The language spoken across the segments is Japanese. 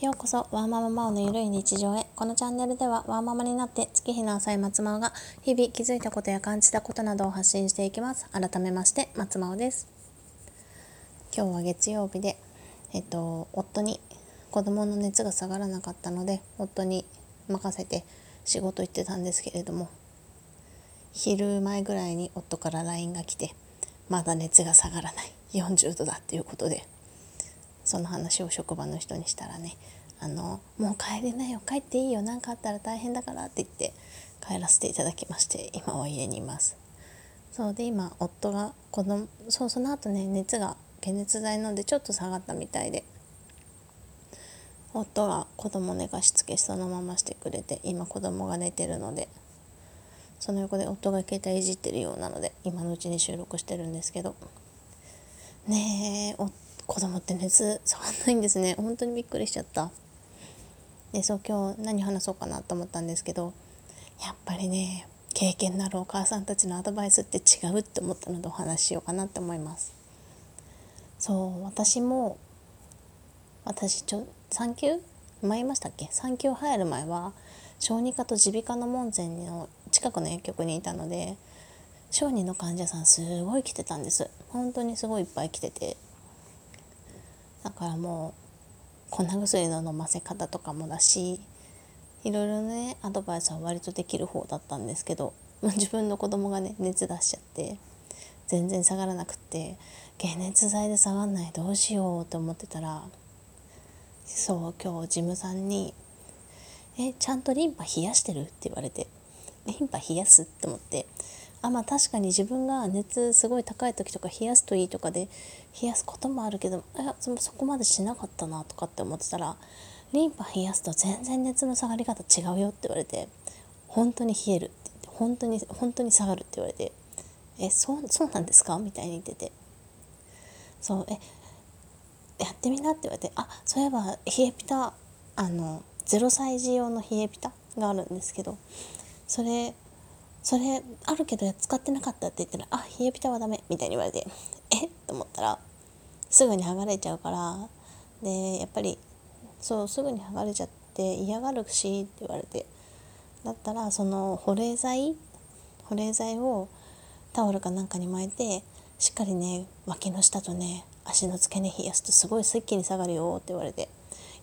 ようこそワーマママオのゆるい日常へ。このチャンネルではワーママになって月日の浅い松真央が日々気づいたことや感じたことなどを発信していきます。改めまして松真央です。今日は月曜日でえっと夫に子供の熱が下がらなかったので夫に任せて仕事行ってたんですけれども昼前ぐらいに夫から LINE が来てまだ熱が下がらない。40度だっていうことでその話を職場の人にしたらねあのもう帰れないよ帰っていいよ何かあったら大変だからって言って帰らせていただきまして今は家にいます。そうで今夫が子供そうその後ね熱が解熱剤飲んでちょっと下がったみたいで夫が子供寝かしつけそのまましてくれて今子供が寝てるのでその横で夫が携帯いじってるようなので今のうちに収録してるんですけどねえ夫子供って熱下がんないんですね。本当にびっくりしちゃった。でそう今日何話そうかなと思ったんですけどやっぱりね経験のあるお母さんたちのアドバイスって違うって思ったのでお話ししようかなって思います。そう私も私ちょ産休前言いましたっけ？産休入る前は小児科と耳鼻科の門前の近くの薬局にいたので小児の患者さんすごい来てたんです。本当にすごいいっぱい来てて。だからもう粉薬の飲ませ方とかもだしいろいろねアドバイスは割とできる方だったんですけど 自分の子供がね熱出しちゃって全然下がらなくって解熱剤で下がんないどうしようって思ってたらそう今日事務さんに「えちゃんとリンパ冷やしてる?」って言われて「リンパ冷やす?」って思ってあまあ確かに自分が熱すごい高い時とか冷やすといいとかで冷やすこともあるけどいやそこまでしなかったなとかって思ってたらリンパ冷やすと全然熱の下がり方違うよって言われて本当に冷えるって言って本当に本当に下がるって言われてえそうそうなんですか？みたいに言ってて。そうえやってみなって言われてあそういえば冷えピタあの0歳児用の冷えピタがあるんですけどそれそれあるけど使ってなかったって言ったら「あ冷えピタはダメ」みたいに言われて「え？っ?」と思ったらすぐに剥がれちゃうから。でやっぱりそうすぐに剥がれちゃって嫌がるしって言われて。だったらその保冷剤？保冷剤をタオルかなんかに巻いてしっかりね脇の下とね足の付け根冷やすとすごいすっきり下がるよって言われて。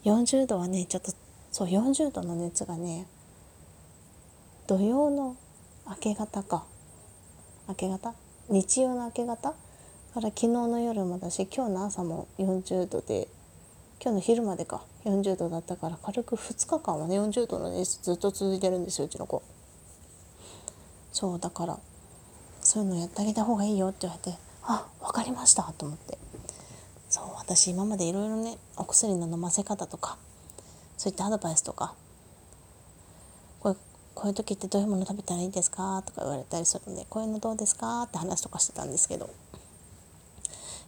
40度はねちょっとそう40度の熱がね土曜の明け方か。明け方？日曜の明け方？から昨日の夜もだし今日の朝も40度で今日の昼までか。40度だったから軽く2日間はね40度の熱ずっと続いてるんですようちの子。そうだからそういうのやってあげた方がいいよって言われてあ分かりましたと思って。そう私今までいろいろねお薬の飲ませ方とかそういったアドバイスとかこういう時ってどういうもの食べたらいいですか?」とか言われたりするんで「こういうのどうですか?」って話とかしてたんですけど。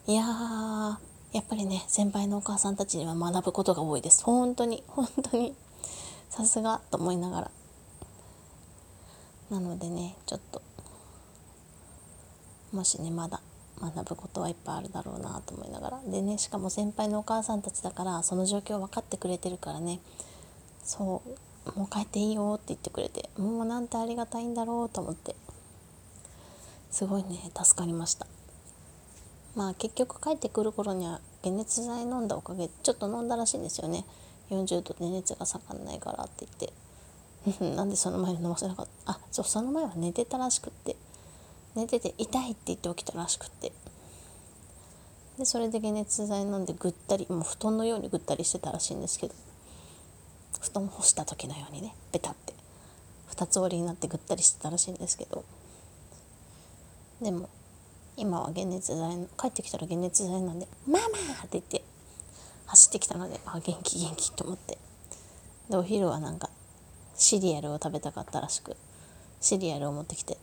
いやーやっぱりね先輩のお母さんたちには学ぶことが多いです。本当に 本当に。さすがと思いながら。なのでねちょっともしねまだ学ぶことはいっぱいあるだろうなと思いながら。でねしかも先輩のお母さんたちだからその状況分かってくれてるからね。そう。もう帰っていいよって言ってくれてもうなんてありがたいんだろうと思って。すごいね助かりました。まあ結局帰ってくる頃には解熱剤飲んだおかげでちょっと飲んだらしいんですよね。40度で熱が下がんないからって言って。なんでその前に飲ませなかった？あそうその前は寝てたらしくって。寝てて痛いって言って起きたらしくって。でそれで解熱剤飲んでぐったりもう布団のようにぐったりしてたらしいんですけど。布団干した時のようにねベタって。二つ折りになってぐったりしてたらしいんですけど。でも今は解熱剤帰ってきたら解熱剤なんで「ママ!」って言って走ってきたのであ元気元気と思って。でお昼はなんかシリアルを食べたかったらしくシリアルを持ってきて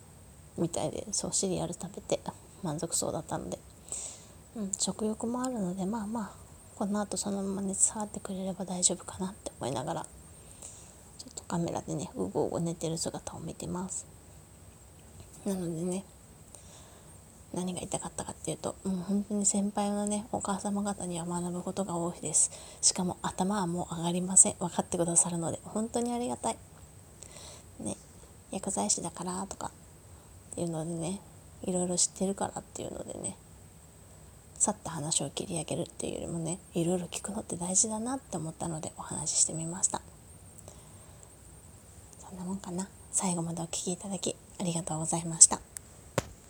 みたいでそうシリアル食べて満足そうだったので、うん、食欲もあるのでまあまあこの後そのまま熱下がってくれれば大丈夫かなって思いながらちょっとカメラでねうごうご寝てる姿を見てます。なのでね何が言いたかったかっていうともう本当に先輩のねお母様方には学ぶことが多いです。しかも頭はもう上がりません。分かってくださるので本当にありがたい。ね薬剤師だからとかっていうのでねいろいろ知ってるからっていうのでねさっと話を切り上げるっていうよりもねいろいろ聞くのって大事だなって思ったのでお話ししてみました。そんなもんかな。最後までお聴きいただきありがとうございました。